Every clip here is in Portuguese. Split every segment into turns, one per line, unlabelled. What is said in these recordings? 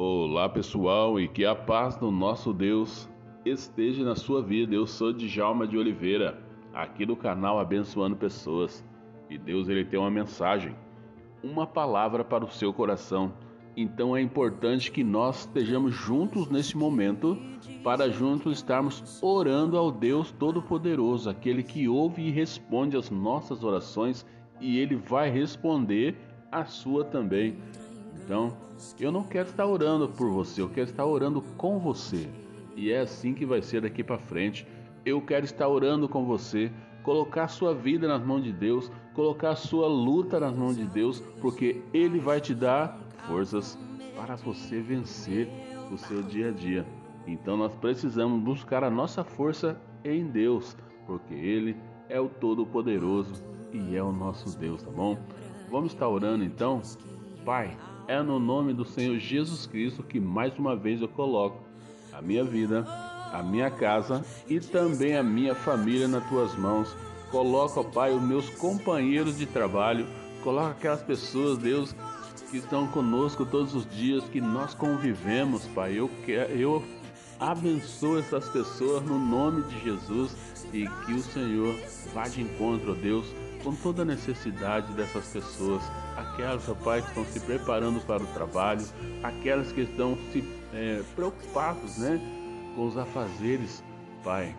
Olá pessoal e que a paz do nosso Deus esteja na sua vida. Eu sou Djalma de Oliveira, aqui do canal Abençoando Pessoas. E Deus ele tem uma mensagem, uma palavra para o seu coração. Então é importante que nós estejamos juntos nesse momento para juntos estarmos orando ao Deus Todo-Poderoso, aquele que ouve e responde as nossas orações e ele vai responder a sua também. Então, eu não quero estar orando por você, eu quero estar orando com você. E é assim que vai ser daqui para frente. Eu quero estar orando com você, colocar sua vida nas mãos de Deus, colocar sua luta nas mãos de Deus, porque ele vai te dar forças para você vencer o seu dia a dia. Então nós precisamos buscar a nossa força em Deus, porque ele é o todo-poderoso e é o nosso Deus, tá bom? Vamos estar orando então? Pai, é no nome do Senhor Jesus Cristo que mais uma vez eu coloco a minha vida, a minha casa e também a minha família nas tuas mãos. Coloca, Pai, os meus companheiros de trabalho, coloca aquelas pessoas, Deus, que estão conosco todos os dias, que nós convivemos, Pai. Eu, quero, eu abençoo essas pessoas no nome de Jesus e que o Senhor vá de encontro, Deus com toda a necessidade dessas pessoas, aquelas, Pai, que estão se preparando para o trabalho, aquelas que estão se é, preocupados, né, com os afazeres, Pai,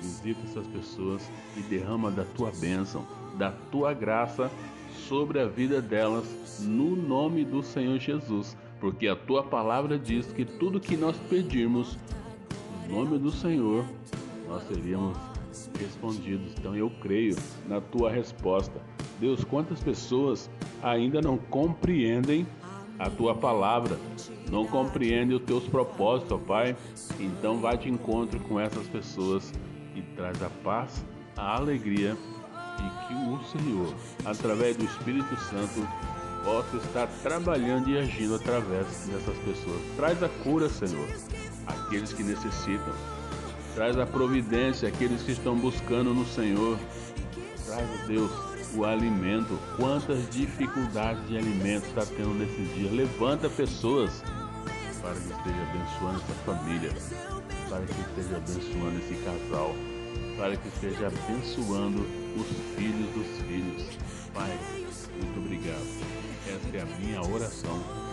visita essas pessoas e derrama da tua bênção, da tua graça sobre a vida delas, no nome do Senhor Jesus, porque a tua palavra diz que tudo que nós pedirmos, no nome do Senhor, nós seríamos respondidos. Então eu creio na tua resposta. Deus, quantas pessoas ainda não compreendem a tua palavra, não compreendem os teus propósitos, ó Pai? Então vá de encontro com essas pessoas e traz a paz, a alegria e que o Senhor, através do Espírito Santo, possa estar trabalhando e agindo através dessas pessoas. Traz a cura, Senhor, aqueles que necessitam Traz a providência àqueles que estão buscando no Senhor. Traz, Deus, o alimento. Quantas dificuldades de alimento está tendo nesses dias. Levanta pessoas para que esteja abençoando essa família, para que esteja abençoando esse casal, para que esteja abençoando os filhos dos filhos. Pai, muito obrigado. Esta é a minha oração